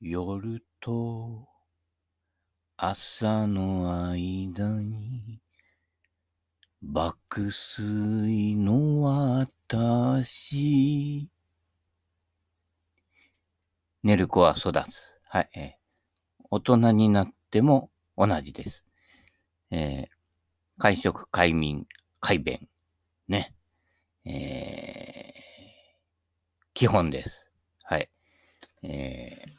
夜と朝の間に爆睡の私寝る子は育つ。はい。えー、大人になっても同じです。えー、会食、快眠、快便。ね。えー、基本です。はい。えー、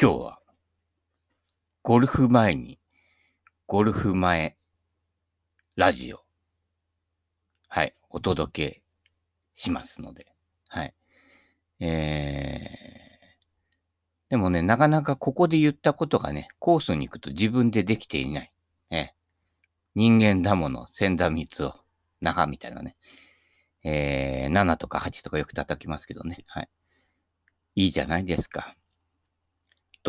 今日は、ゴルフ前に、ゴルフ前ラジオ、はい、お届けしますので、はい。えー、でもね、なかなかここで言ったことがね、コースに行くと自分でできていない。え人間だもの、千田光夫、中みたいなね。えー、7とか8とかよく叩きますけどね。はい。いいじゃないですか。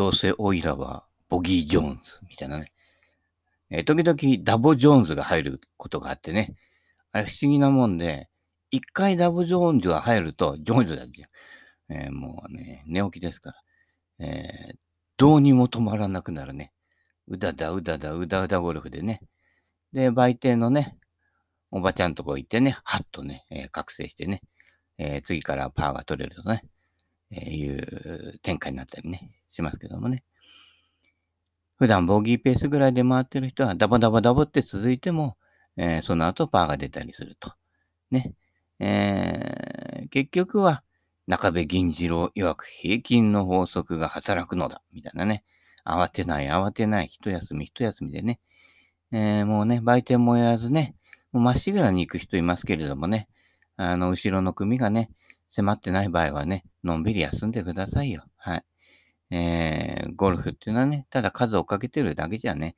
どうせオイラはボギー・ジョーンズみたいなね。えー、時々ダボ・ジョーンズが入ることがあってね。あれ不思議なもんで、一回ダボ・ジョーンズが入ると、ジョーンズだっけ？えー、もうね、寝起きですから。えー、どうにも止まらなくなるね。うだだうだだうだうだゴルフでね。で、売店のね、おばちゃんとこ行ってね、はっとね、えー、覚醒してね、えー、次からパーが取れるとね、えー、いう展開になったりね、しますけどもね。普段ボギーペースぐらいで回ってる人はダボダボダボって続いても、えー、その後パーが出たりすると。ね。えー、結局は、中部銀次郎曰く平均の法則が働くのだ。みたいなね。慌てない慌てない。一休み一休みでね。えー、もうね、売店もやらずね、もうまっしぐらに行く人いますけれどもね。あの、後ろの組がね、迫ってない場合はね、のんびり休んでくださいよ。はい。えー、ゴルフっていうのはね、ただ数をかけてるだけじゃね、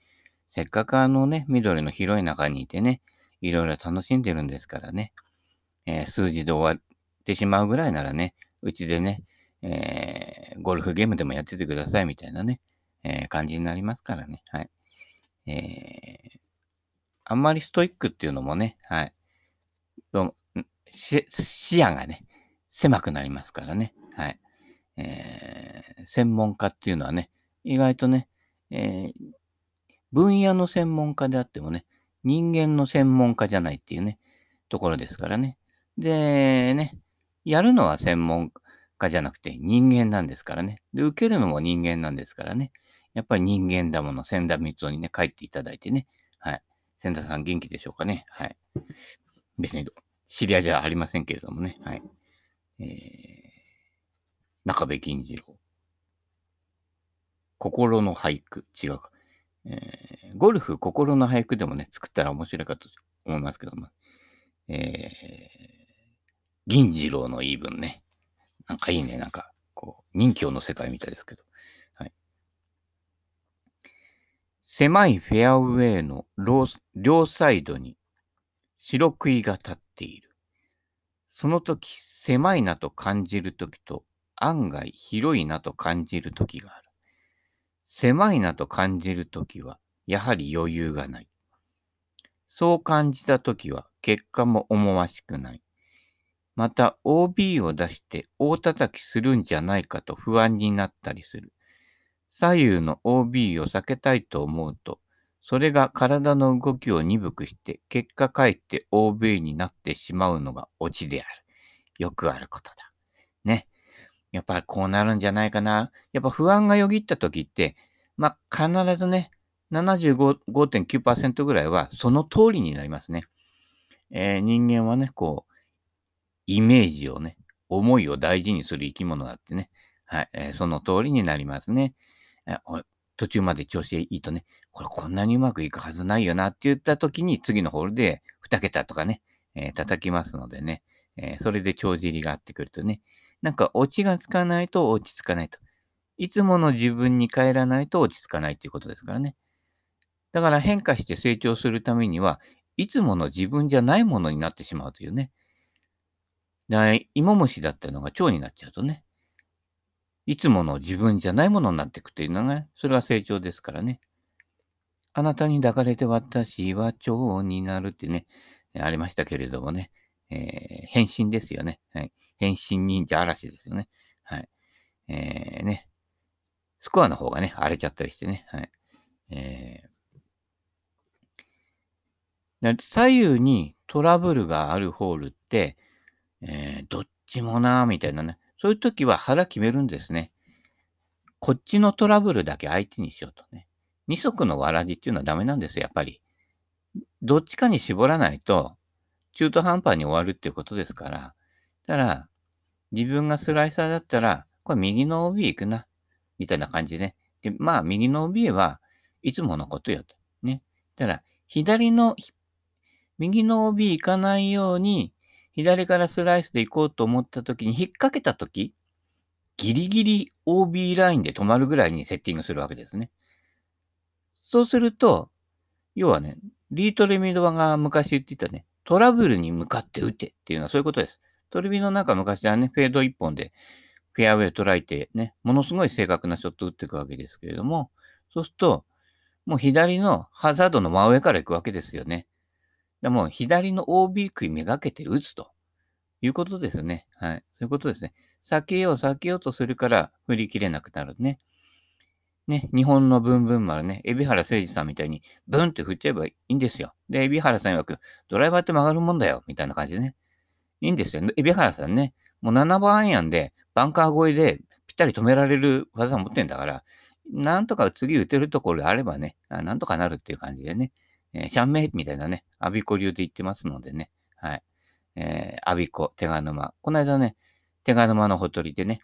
せっかくあのね、緑の広い中にいてね、いろいろ楽しんでるんですからね、えー、数字で終わってしまうぐらいならね、うちでね、えー、ゴルフゲームでもやっててくださいみたいなね、え、感じになりますからね。はい。え、あんまりストイックっていうのもね、はい。視野がね、狭くなりますからね。はい。えー、専門家っていうのはね、意外とね、えー、分野の専門家であってもね、人間の専門家じゃないっていうね、ところですからね。で、ね、やるのは専門家じゃなくて人間なんですからね。で、受けるのも人間なんですからね。やっぱり人間だもの、千田光夫にね、帰っていただいてね。はい。千田さん元気でしょうかね。はい。別に知り合いじゃありませんけれどもね。はい。えー、中部金次郎。心の俳句。違うか。えー、ゴルフ心の俳句でもね、作ったら面白いかと思いますけども。えー、銀次郎の言い分ね。なんかいいね。なんか、こう、人形の世界みたいですけど。はい。狭いフェアウェイの両サイドに白杭が立っている。その時、狭いなと感じる時と、案外広いなと感じる時がある。狭いなと感じる時は、やはり余裕がない。そう感じた時は、結果も思わしくない。また OB を出して大叩きするんじゃないかと不安になったりする。左右の OB を避けたいと思うと、それが体の動きを鈍くして、結果かえって OB になってしまうのがオチである。よくあることだ。ね。やっぱこうなるんじゃないかな。やっぱ不安がよぎった時って、まあ、必ずね、75.9%ぐらいはその通りになりますね。えー、人間はね、こう、イメージをね、思いを大事にする生き物だってね。はい、えー、その通りになりますね。えー、途中まで調子いいとね、これこんなにうまくいくはずないよなって言った時に次のホールで2桁とかね、えー、叩きますのでね、えー、それで帳尻が合ってくるとね、なんかオチがつかないと落ち着かないと。いつもの自分に帰らないと落ち着かないっていうことですからね。だから変化して成長するためには、いつもの自分じゃないものになってしまうというね。だ芋虫だったのが蝶になっちゃうとね、いつもの自分じゃないものになっていくというのが、それは成長ですからね。あなたに抱かれて私は蝶になるってね、ありましたけれどもね、えー、変身ですよね。はい。変身忍者嵐ですよね。はい。えー、ね。スコアの方がね、荒れちゃったりしてね。はい。えー、左右にトラブルがあるホールって、えー、どっちもなーみたいなね。そういう時は腹決めるんですね。こっちのトラブルだけ相手にしようとね。二足のわらじっていうのはダメなんですよ、やっぱり。どっちかに絞らないと、中途半端に終わるっていうことですから。ただ、自分がスライサーだったら、これ右の OB 行くな。みたいな感じでね。で、まあ、右の OB はいつものことよと。ね。ただ、左の、右の OB 行かないように、左からスライスで行こうと思った時に引っ掛けた時、ギリギリ OB ラインで止まるぐらいにセッティングするわけですね。そうすると、要はね、リートレミドバが昔言ってたね、トラブルに向かって打てっていうのはそういうことです。トレビの中昔はね、フェード一本でフェアウェイ捉えてね、ものすごい正確なショット打っていくわけですけれども、そうすると、もう左のハザードの真上から行くわけですよね。でも左の OB 区めがけて打つということですね。はい。そういうことですね。避けよう、避けようとするから振り切れなくなるね。ね、日本のブンブン丸ね、海老原誠二さんみたいに、ブンって振っちゃえばいいんですよ。で、海老原さん曰く、ドライバーって曲がるもんだよ、みたいな感じでね。いいんですよ。海老原さんね、もう7番アイアンで、バンカー越えでぴったり止められる技を持ってんだから、なんとか次打てるところであればね、なんとかなるっていう感じでね、えー、シャンメイみたいなね、アビコ流で言ってますのでね、はい。えー、アビコ、手賀沼。この間ね、手賀沼のほとりでね、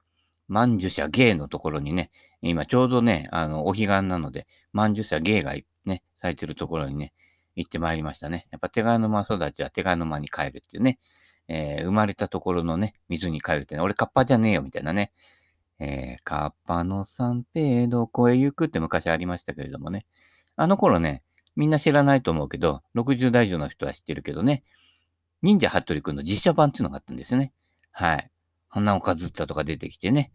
万樹社芸のところにね、今ちょうどね、あの、お彼岸なので、万樹社芸がね、咲いてるところにね、行ってまいりましたね。やっぱ手賀沼育ちは手賀沼に帰るっていうね、えー、生まれたところのね、水に帰るってね、俺カッパじゃねえよみたいなね、えー、カッパの三平どこへ行くって昔ありましたけれどもね、あの頃ね、みんな知らないと思うけど、60代以上の人は知ってるけどね、忍者ハットリくんの実写版っていうのがあったんですね。はい。花岡ずったとか出てきてね、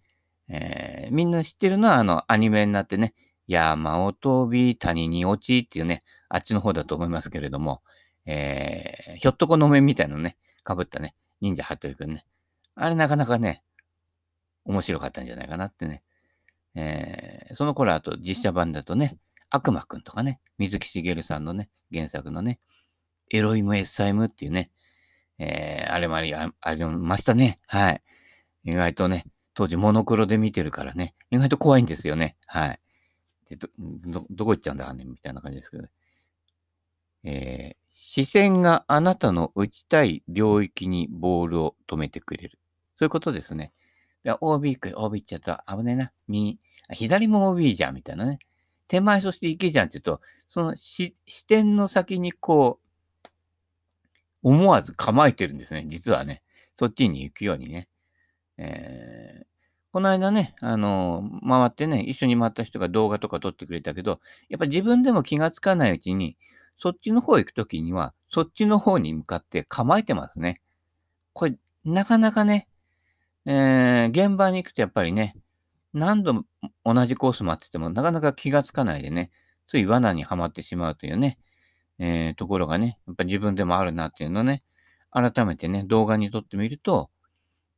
えー、みんな知ってるのはあのアニメになってね、山を飛び、谷に落ちっていうね、あっちの方だと思いますけれども、えー、ひょっとこの面みたいなね、かぶったね、忍者ハットリくんね。あれなかなかね、面白かったんじゃないかなってね。えー、その頃あと実写版だとね、悪魔くんとかね、水木しげるさんのね、原作のね、エロイム・エッサイムっていうね、えー、あれもあり、ありましたね。はい。意外とね、当時モノクロで見てるからね、意外と怖いんですよね。はい。でど、ど、どこ行っちゃうんだねみたいな感じですけど、ね、えー、視線があなたの打ちたい領域にボールを止めてくれる。そういうことですね。で OB 行く OB 行っちゃった。危ねえな。右。左も OB じゃん、みたいなね。手前そして行けじゃんって言うと、その視点の先にこう、思わず構えてるんですね。実はね。そっちに行くようにね。えー、この間ね、あのー、回ってね、一緒に回った人が動画とか撮ってくれたけど、やっぱ自分でも気がつかないうちに、そっちの方行くときには、そっちの方に向かって構えてますね。これ、なかなかね、えー、現場に行くとやっぱりね、何度も同じコース待ってても、なかなか気がつかないでね、つい罠にはまってしまうというね、えー、ところがね、やっぱ自分でもあるなっていうのね、改めてね、動画に撮ってみると、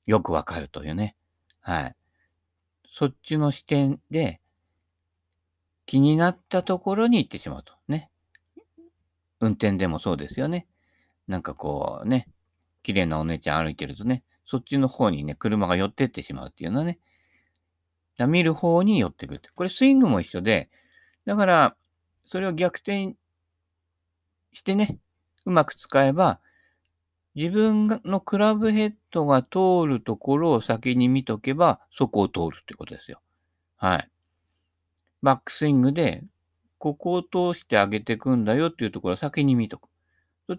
よくわかるというね。はい。そっちの視点で、気になったところに行ってしまうと。ね。運転でもそうですよね。なんかこうね、綺麗なお姉ちゃん歩いてるとね、そっちの方にね、車が寄ってってしまうっていうのはね、見る方に寄ってくる。これスイングも一緒で、だから、それを逆転してね、うまく使えば、自分のクラブヘッドが通るところを先に見とけば、そこを通るってことですよ。はい。バックスイングでここを通してあげていくんだよっていうところを先に見とく。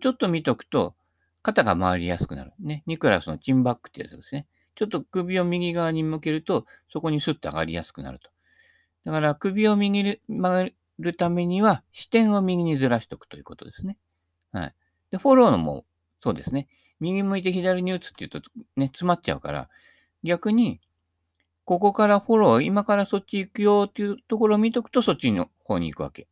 ちょっと見とくと、肩が回りやすくなる。ね。ニクラスのチンバックってやつですね。ちょっと首を右側に向けると、そこにスッと上がりやすくなると。だから首を右に曲がるためには、視点を右にずらしておくということですね。はい。で、フォローのもそうですね。右向いて左に打つって言うとね、詰まっちゃうから、逆に、ここからフォロー、今からそっち行くよっていうところを見とくとそっちの方に行くわけ。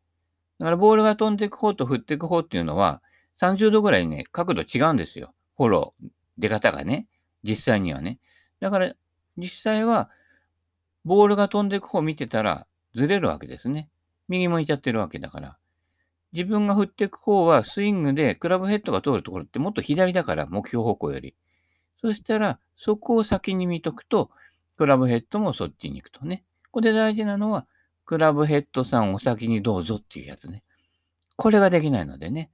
だからボールが飛んでいく方と振っていく方っていうのは30度ぐらいね、角度違うんですよ。フォロー、出方がね。実際にはね。だから、実際は、ボールが飛んでいく方を見てたら、ずれるわけですね。右向いちゃってるわけだから。自分が振っていく方は、スイングでクラブヘッドが通るところってもっと左だから、目標方向より。そしたら、そこを先に見とくと、クラブヘッドもそっちに行くとね。ここで大事なのは、クラブヘッドさんお先にどうぞっていうやつね。これができないのでね。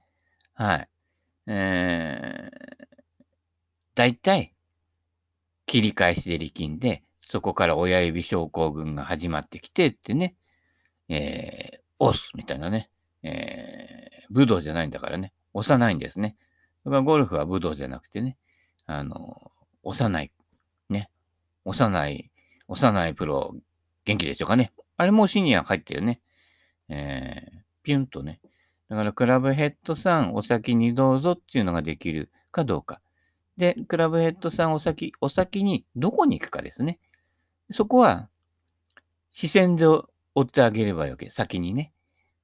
はい。えー、だいたい切り返しで力んで、そこから親指症候群が始まってきてってね、えー、押すみたいなね、えー、武道じゃないんだからね、押さないんですね。ゴルフは武道じゃなくてね、あの、押さない、押さない、押さないプロ、元気でしょうかね。あれもシニア入ってるね。えー、ピュンとね。だからクラブヘッドさんお先にどうぞっていうのができるかどうか。で、クラブヘッドさんお先、お先にどこに行くかですね。そこは視線で追ってあげればいいわけ。先にね。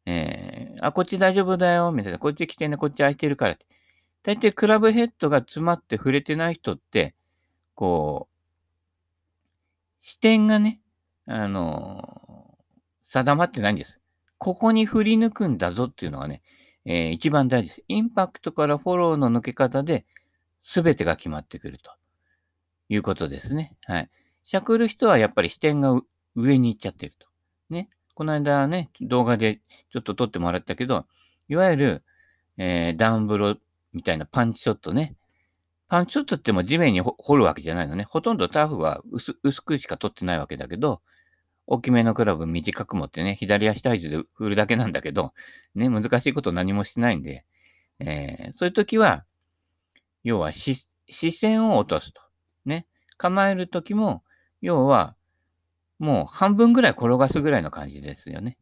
えー、あ、こっち大丈夫だよ、みたいな。こっち来てね、こっち空いてるからって。大体クラブヘッドが詰まって触れてない人って、こう、視点がね、あの定まってないんです。ここに振り抜くんだぞっていうのがね、えー、一番大事です。インパクトからフォローの抜け方で、すべてが決まってくるということですね。はい。しゃくる人はやっぱり視点が上に行っちゃってると。ね。この間ね、動画でちょっと撮ってもらったけど、いわゆる、えー、ダウンブロみたいなパンチショットね。パンチショットっても地面に掘るわけじゃないのね。ほとんどターフは薄くしか取ってないわけだけど、大きめのクラブ短く持ってね、左足体重で振るだけなんだけど、ね、難しいこと何もしてないんで、えー、そういう時は、要は視線を落とすと。ね。構える時も、要は、もう半分ぐらい転がすぐらいの感じですよね。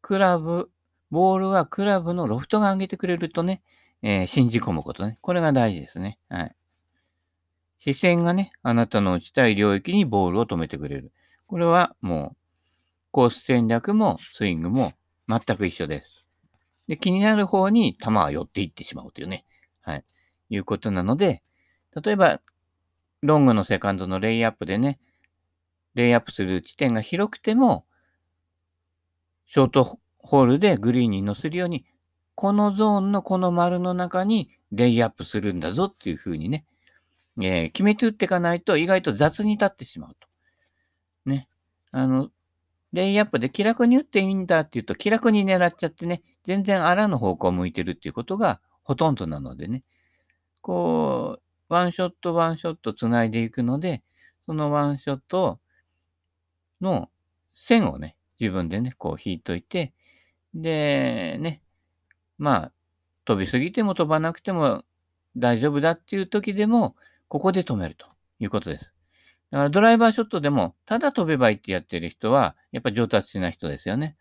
クラブ、ボールはクラブのロフトが上げてくれるとね、えー、信じ込むことね。これが大事ですね。はい。視線がね、あなたの打ちたい領域にボールを止めてくれる。これはもう、コース戦略もスイングも全く一緒です。で、気になる方に球は寄っていってしまうというね。はい。いうことなので、例えば、ロングのセカンドのレイアップでね、レイアップする地点が広くても、ショートホールでグリーンに乗せるように、このゾーンのこの丸の中にレイアップするんだぞっていうふうにね、えー、決めて打っていかないと意外と雑に立ってしまうと。ね。あの、レイアップで気楽に打っていいんだっていうと、気楽に狙っちゃってね、全然あらの方向を向いてるっていうことがほとんどなのでね、こう、ワンショットワンショット繋いでいくので、そのワンショットの線をね、自分でね、こう引いといて、で、ね、まあ、飛びすぎても飛ばなくても大丈夫だっていう時でも、ここで止めるということです。だからドライバーショットでも、ただ飛べばいいってやってる人は、やっぱ上達しない人ですよね。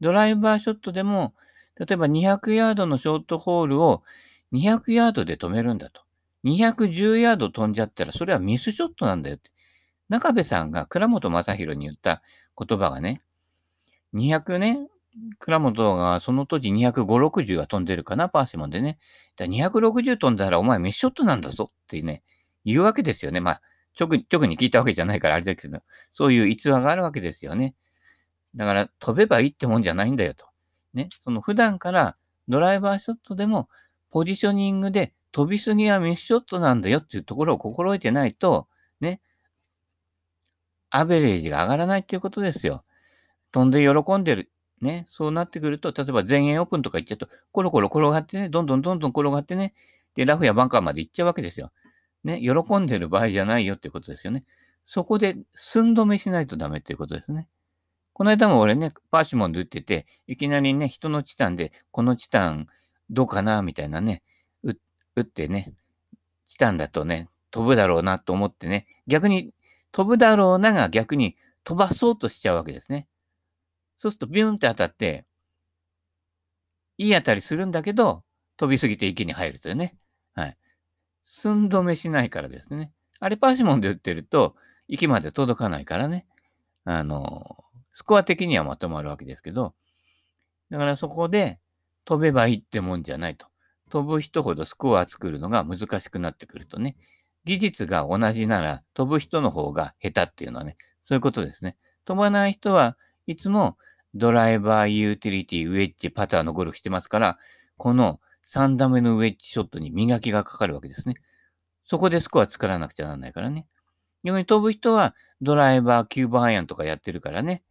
ドライバーショットでも、例えば200ヤードのショートホールを200ヤードで止めるんだと。210ヤード飛んじゃったら、それはミスショットなんだよって。中部さんが倉本正宏に言った言葉がね、200ね、倉本がその当時250、60は飛んでるかな、パーシモンでね。だ260飛んだらお前ミスショットなんだぞってね、言うわけですよね。まあ、直直に聞いたわけじゃないからあれだけど、そういう逸話があるわけですよね。だから飛べばいいってもんじゃないんだよと。ね。その普段からドライバーショットでもポジショニングで飛びすぎはミスショットなんだよっていうところを心得てないと、ね。アベレージが上がらないっていうことですよ。飛んで喜んでる。ね。そうなってくると、例えば全英オープンとか行っちゃうと、コロコロ転がってね、どんどんどんどん転がってね、で、ラフやバンカーまで行っちゃうわけですよ。ね、喜んでる場合じゃないよってことですよね。そこで寸止めしないとダメっていうことですね。この間も俺ね、パーシモンで打ってて、いきなりね、人のチタンで、このチタンどうかなみたいなね、打ってね、チタンだとね、飛ぶだろうなと思ってね、逆に飛ぶだろうなが逆に飛ばそうとしちゃうわけですね。そうするとビューンって当たって、いい当たりするんだけど、飛びすぎて池に入るというね。はい。寸止めしないからですね。あれパーシモンで打ってると、息まで届かないからね。あの、スコア的にはまとまるわけですけど、だからそこで飛べばいいってもんじゃないと。飛ぶ人ほどスコア作るのが難しくなってくるとね。技術が同じなら飛ぶ人の方が下手っていうのはね、そういうことですね。飛ばない人はいつもドライバー、ユーティリティ、ウェッジ、パターのゴルフしてますから、この3打目のウェッジショットに磨きがかかるわけですね。そこでスコア作らなくちゃならないからね。逆に飛ぶ人はドライバー、キューブアイアンとかやってるからね。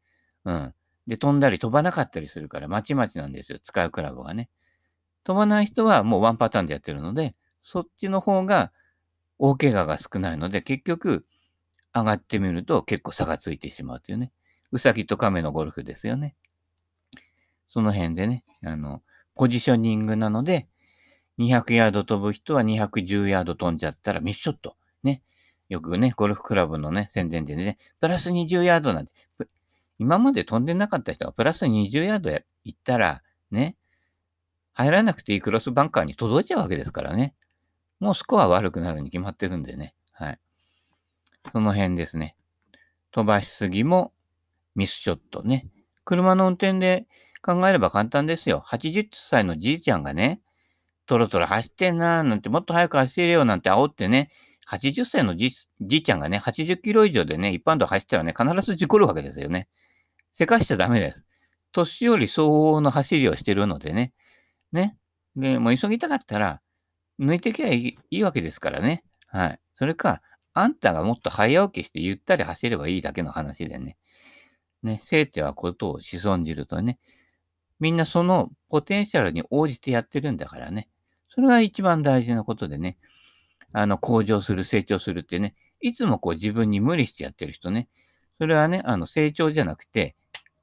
うん。で、飛んだり飛ばなかったりするから、まちまちなんですよ。使うクラブがね。飛ばない人はもうワンパターンでやってるので、そっちの方が大怪我が少ないので、結局、上がってみると結構差がついてしまうというね。うさぎと亀のゴルフですよね。その辺でね、あの、ポジショニングなので、200ヤード飛ぶ人は210ヤード飛んじゃったらミスショット。ね。よくね、ゴルフクラブのね、宣伝でね、プラス20ヤードなんて、今まで飛んでなかった人がプラス20ヤード行ったら、ね、入らなくていいクロスバンカーに届いちゃうわけですからね。もうスコア悪くなるに決まってるんでね。はい。その辺ですね。飛ばしすぎもミスショットね。車の運転で考えれば簡単ですよ。80歳のじいちゃんがね、トロトロ走ってんなーなんて、もっと早く走れよなんて煽ってね、80歳のじいちゃんがね、80キロ以上でね、一般道走ったらね、必ず事故るわけですよね。せかしちゃダメです。年寄り相応の走りをしてるのでね。ね。で、もう急ぎたかったら、抜いてきゃいいわけですからね。はい。それか、あんたがもっと早起きしてゆったり走ればいいだけの話でね。ね、生てはことをしそんじるとね、みんなそのポテンシャルに応じてやってるんだからね。それが一番大事なことでね、あの、向上する、成長するってね、いつもこう自分に無理してやってる人ね、それはね、あの、成長じゃなくて、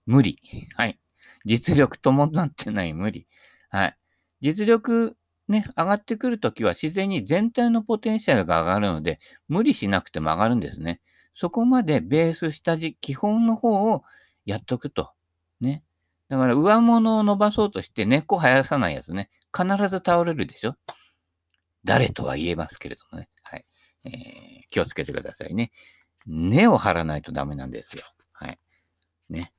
無理。はい。実力伴ってない無理。はい。実力ね、上がってくるときは自然に全体のポテンシャルが上がるので、無理しなくても上がるんですね。そこまでベース下地、基本の方をやっとくと。ね。だから上物を伸ばそうとして根っこ生やさないやつね。必ず倒れるでしょ誰とは言えますけれどもね。はい。えー、気をつけてくださいね。根を張らないとダメなんですよ。はい。ね。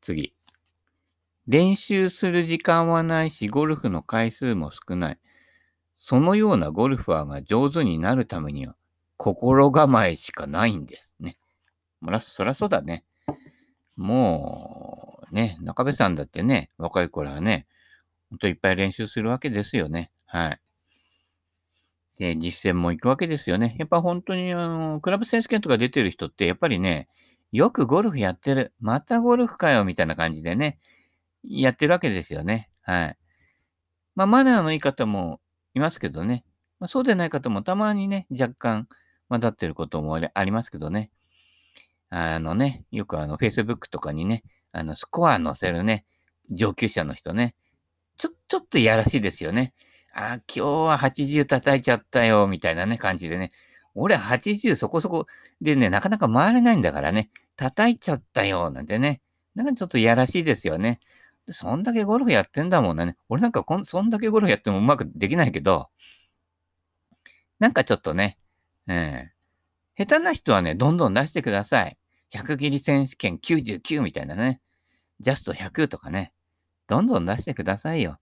次。練習する時間はないし、ゴルフの回数も少ない。そのようなゴルファーが上手になるためには、心構えしかないんですね。そらそうだね。もう、ね、中部さんだってね、若い頃はね、ほんといっぱい練習するわけですよね。はい。で、実践も行くわけですよね。やっぱ本当に、あの、クラブ選手権とか出てる人って、やっぱりね、よくゴルフやってる。またゴルフかよ、みたいな感じでね、やってるわけですよね。はい。まあ、マナーのいい方もいますけどね。まあ、そうでない方もたまにね、若干混ざってることもありますけどね。あのね、よくあの、Facebook とかにね、あの、スコア載せるね、上級者の人ね、ちょ、ちょっといやらしいですよね。あ、今日は80叩いちゃったよ、みたいなね、感じでね。俺80そこそこでね、なかなか回れないんだからね、叩いちゃったよ、なんてね。なんかちょっといやらしいですよね。そんだけゴルフやってんだもんね。俺なんかこん、そんだけゴルフやってもうまくできないけど、なんかちょっとね、えー、下手な人はね、どんどん出してください。100切り選手権99みたいなね。ジャスト100とかね。どんどん出してくださいよ。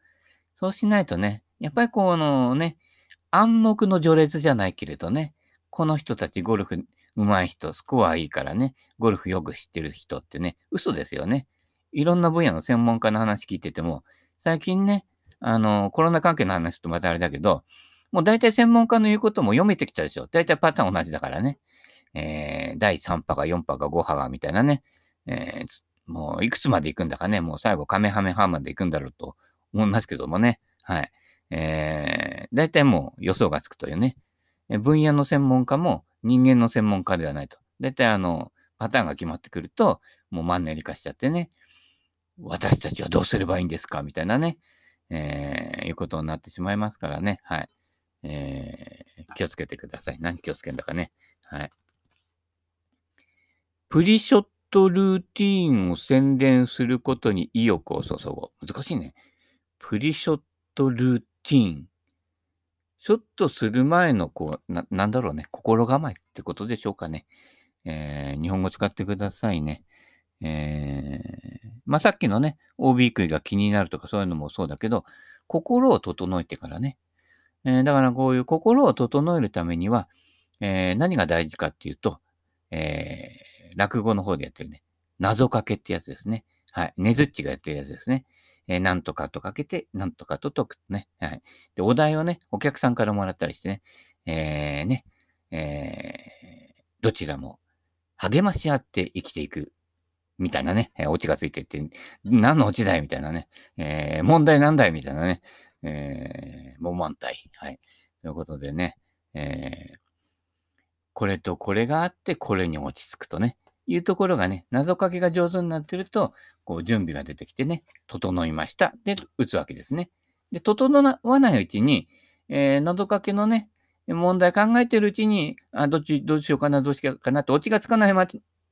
そうしないとね、やっぱりこのね、暗黙の序列じゃないけれどね、この人たちゴルフ上手い人、スコアいいからね、ゴルフよく知ってる人ってね、嘘ですよね。いろんな分野の専門家の話聞いてても、最近ね、あの、コロナ関係の話とまたあれだけど、もう大体専門家の言うことも読めてきちゃうでしょ。大体パターン同じだからね。えー、第3波が4波が5波がみたいなね。えー、もういくつまで行くんだかね。もう最後カメハメハまで行くんだろうと思いますけどもね。はい。えー、大体もう予想がつくというね。分野の専門家も人間の専門家ではないと。大体あの、パターンが決まってくると、もうマンネリ化しちゃってね。私たちはどうすればいいんですかみたいなね、えー、いうことになってしまいますからね。はい。えー、気をつけてください。何気をつけんだかね。はい。プリショットルーティーンを洗練することに意欲を注ごう。難しいね。プリショットルーティーン。ショットする前の、こう、な、なんだろうね。心構えってことでしょうかね。えー、日本語使ってくださいね。えー、まあ、さっきのね、OB 食いが気になるとかそういうのもそうだけど、心を整えてからね、えーだからこういう心を整えるためには、えー何が大事かっていうと、えー落語の方でやってるね、謎かけってやつですね。はい。ねずっちがやってるやつですね。えーなんとかとかけて、なんとかと解くね。はい。で、お題をね、お客さんからもらったりしてね、えーね、えーどちらも励まし合って生きていく、みたいなね、えーオチがついてって、何のオチだいみたいなね、えー問題なんだいみたいなね、えー、も満体。はい。ということでね、えーこれとこれがあって、これに落ち着くとね、いうところがね、謎かけが上手になってると、こう準備が出てきてね、整いました。で、打つわけですね。で、整わないうちに、えー謎かけのね、問題考えてるうちに、あ、どっち、どうしようかな、どうしようかなって、オチがつかないま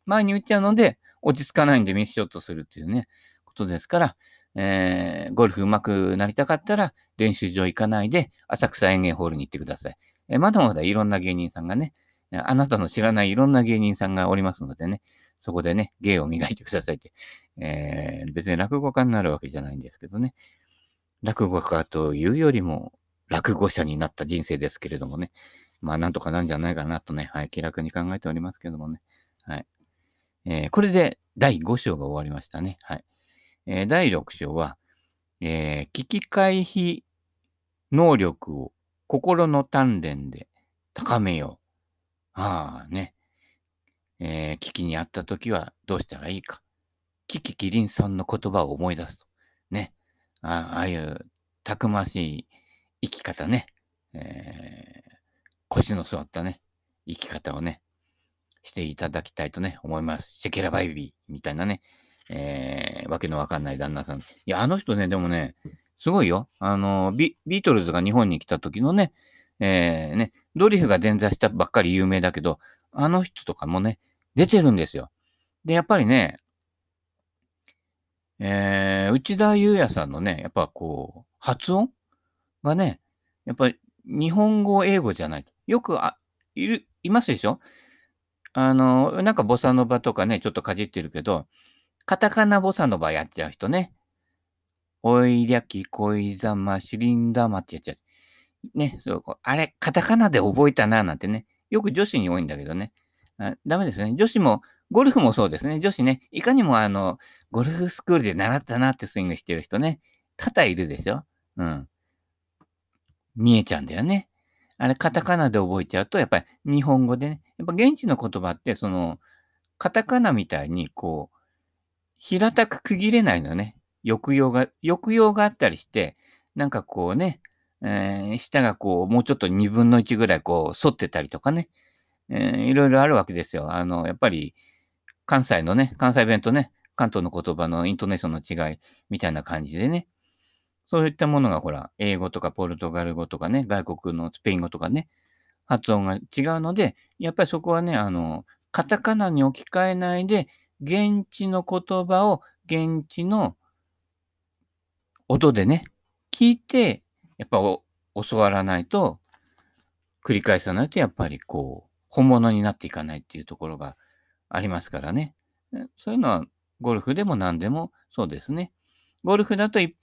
前に打っちゃうので、落ち着かないんでミスショットするっていうね、ことですから、えーゴルフ上手くなりたかったら、練習場行かないで、浅草園芸ホールに行ってください。えーまだまだいろんな芸人さんがね、あなたの知らないいろんな芸人さんがおりますのでね、そこでね、芸を磨いてくださいって。えー別に落語家になるわけじゃないんですけどね。落語家というよりも、落語者になった人生ですけれどもね。まあ、なんとかなんじゃないかなとね、はい、気楽に考えておりますけどもね。はい。えーこれで第5章が終わりましたね。はい。えー第6章は、えー危機回避能力を心の鍛錬で高めよう。ああね。えー危機にあったときはどうしたらいいか。キキキリンさんの言葉を思い出すと。ね。あああいうたくましい生き方ね。えー腰の座ったね、生き方をね、していただきたいとね、思います。シェケラバイビーみたいなね、えーわけのわかんない旦那さん。いや、あの人ね、でもね、すごいよ。あの、ビビートルズが日本に来た時のね、えーね、ドリフが前座したばっかり有名だけど、あの人とかもね、出てるんですよ。で、やっぱりね、えー、内田祐也さんのね、やっぱこう、発音がね、やっぱり日本語、英語じゃない。よく、あ、いる、いますでしょ？あの、なんかボサノバとかね、ちょっとかじってるけど、カタカナボサノバやっちゃう人ね。おいりゃき、こいざま、しりんだまってやっちゃう。ね、そう、あれ、カタカナで覚えたな、なんてね。よく女子に多いんだけどね。ダメですね。女子も、ゴルフもそうですね。女子ね、いかにもあの、ゴルフスクールで習ったなってスイングしてる人ね、多々いるでしょうん。見えちゃうんだよね。あれ、カタカナで覚えちゃうと、やっぱり日本語でね、やっぱ現地の言葉って、その、カタカナみたいに、こう、平たく区切れないのね。抑揚が、抑揚があったりして、なんかこうね、えー下がこう、もうちょっと2分の1ぐらいこう、反ってたりとかね、えーいろいろあるわけですよ。あの、やっぱり、関西のね、関西弁とね、関東の言葉のイントネーションの違いみたいな感じでね、そういったものがほら、英語とかポルトガル語とかね、外国のスペイン語とかね、発音が違うので、やっぱりそこはね、あの、カタカナに置き換えないで、現地の言葉を現地の音でね、聞いて、やっぱ教わらないと、繰り返さないと、やっぱりこう、本物になっていかないっていうところがありますからね。そういうのは、ゴルフでも何でもそうですね。ゴルフだと一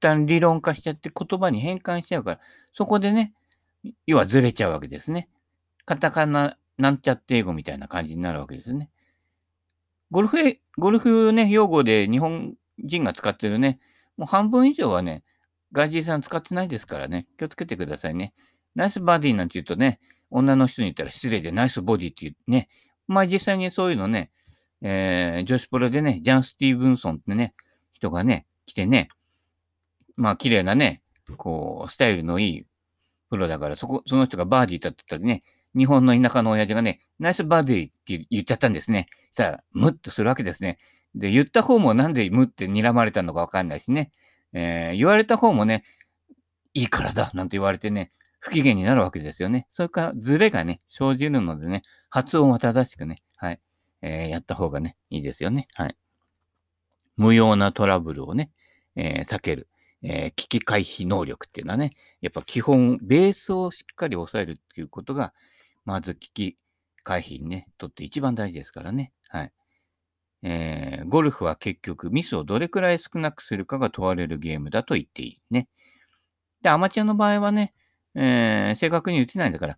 旦理論化しちゃって言葉に変換しちゃうから、そこでね、要はずれちゃうわけですね。カタカナ、なんちゃって英語みたいな感じになるわけですね。ゴルフ、ゴルフね、用語で日本人が使ってるね、もう半分以上はね、外人さん使ってないですからね、気をつけてくださいね。ナイスバディなんて言うとね、女の人に言ったら失礼でナイスボディっていうね、まあ実際にそういうのね、えー、女子プロでね、ジャン・スティーブンソンってね、人がね、来てね、まあ綺麗なね、こう、スタイルのいいプロだから、そこ、その人がバーディーだった時ね、日本の田舎の親父がね、ナイスバーディーって言っちゃったんですね。そしたら、ムッとするわけですね。で、言った方もなんでムって睨まれたのかわかんないしね。えー言われた方もね、いいからだなんて言われてね、不機嫌になるわけですよね。それからズレがね、生じるのでね、発音は正しくね、はい、えーやった方がね、いいですよね。はい。無用なトラブルをね、えー避ける、えー危機回避能力っていうのはね、やっぱ基本、ベースをしっかり抑えるっていうことが、まず危機回避にね、とって一番大事ですからね。はい。えーゴルフは結局ミスをどれくらい少なくするかが問われるゲームだと言っていいね。で、アマチュアの場合はね、えー、正確に打てないんだから、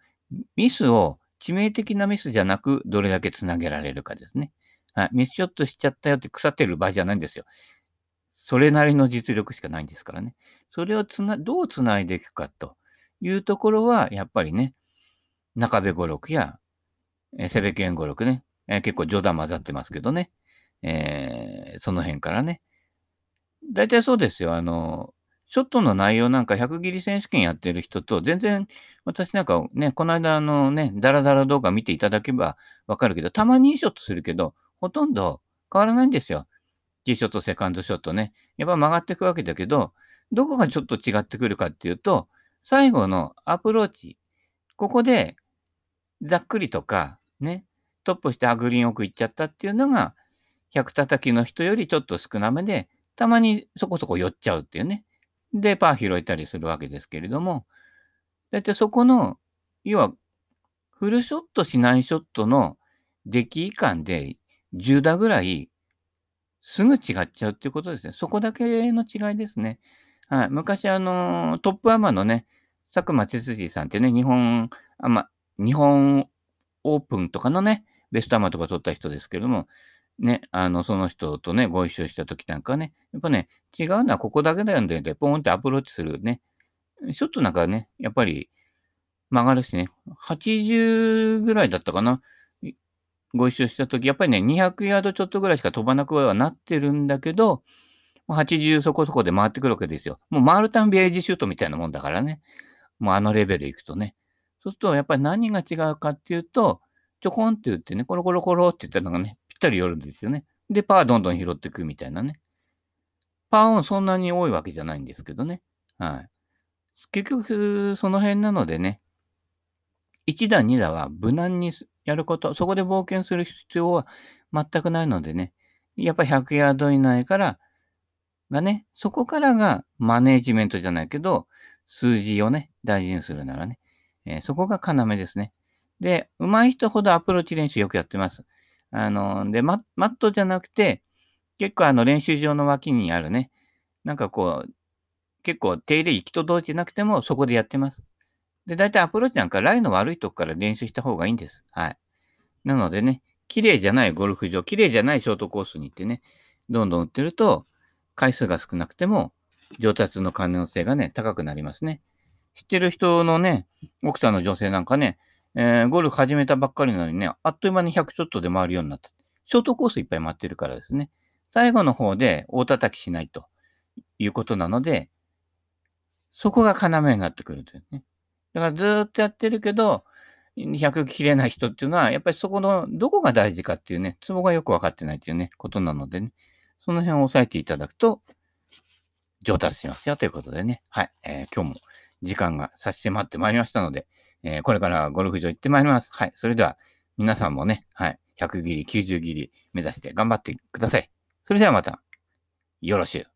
ミスを致命的なミスじゃなく、どれだけつなげられるかですね。はい。ミスショットしちゃったよって腐ってる場合じゃないんですよ。それなりの実力しかないんですからね。それをつな、どうつないでいくかというところは、やっぱりね、中部語録や、えー、セベケン語録ね、えー、結構冗談混ざってますけどね、えー、その辺からね。大体そうですよ。あの、ショットの内容なんか100切り選手権やってる人と、全然、私なんかね、この間のね、ダラダラ動画見ていただけばわかるけど、たまにいいショットするけど、ほとんど変わらないんですよ。ティーショット、セカンドショットね。やっぱ曲がっていくわけだけど、どこがちょっと違ってくるかっていうと、最後のアプローチ。ここで、ざっくりとか、ね、トップしてあグリーン奥行っちゃったっていうのが、100叩きの人よりちょっと少なめで、たまにそこそこ寄っちゃうっていうね。で、パー拾えたりするわけですけれども、だいたいそこの、要は、フルショットしないショットの出来以下で10打ぐらいすぐ違っちゃうっていうことですね。そこだけの違いですね。はい。昔、あの、トップアマのね、佐久間哲司さんってね、日本、あま、日本オープンとかのね、ベストアマとか取った人ですけれども、ね、あの、その人とね、ご一緒した時なんかね、やっぱね、違うのはここだけだよね、で、ポーンってアプローチするね。ちょっとなんかね、やっぱり曲がるしね、80ぐらいだったかな。ご一緒した時、やっぱりね、200ヤードちょっとぐらいしか飛ばなくはなってるんだけど、80そこそこで回ってくるわけですよ。もう回るたんびエイジシュートみたいなもんだからね。もうあのレベルいくとね。そうすると、やっぱり何が違うかっていうと、ちょこんって言ってね、コロコロコロって言ったのがね、ったり寄るんですよね。で、パーどんどん拾っていくみたいなね。パーオンそんなに多いわけじゃないんですけどね。はい。結局、その辺なのでね、1打、2打は無難にやること、そこで冒険する必要は全くないのでね、やっぱ100ヤード以内からがね、そこからがマネージメントじゃないけど、数字をね、大事にするならね、えー、そこが要ですね。で、上手い人ほどアプローチ練習よくやってます。あの、で、ママットじゃなくて、結構あの練習場の脇にあるね、なんかこう、結構手入れ行き届いてなくてもそこでやってます。で、大体アプローチなんかライの悪いとこから練習した方がいいんです。はい。なのでね、綺麗じゃないゴルフ場、綺麗じゃないショートコースに行ってね、どんどん打ってると、回数が少なくても上達の可能性がね、高くなりますね。知ってる人のね、奥さんの女性なんかね、えー、ゴルフ始めたばっかりなのにね、あっという間に100ちょっとで回るようになった。ショートコースいっぱい回ってるからですね。最後の方で大叩きしないということなので、そこが要になってくるというね。だからずっとやってるけど、100切れない人っていうのは、やっぱりそこのどこが大事かっていうね、ツボがよくわかってないっていうね、ことなのでね、その辺を押さえていただくと、上達しますよということでね、はい、えー、今日も時間が差し迫ってまいりましたので、えー、これからゴルフ場行ってまいります。はい、それでは皆さんもね、はい、100ギリ、90ギリ目指して頑張ってください。それではまた、よろしゅう。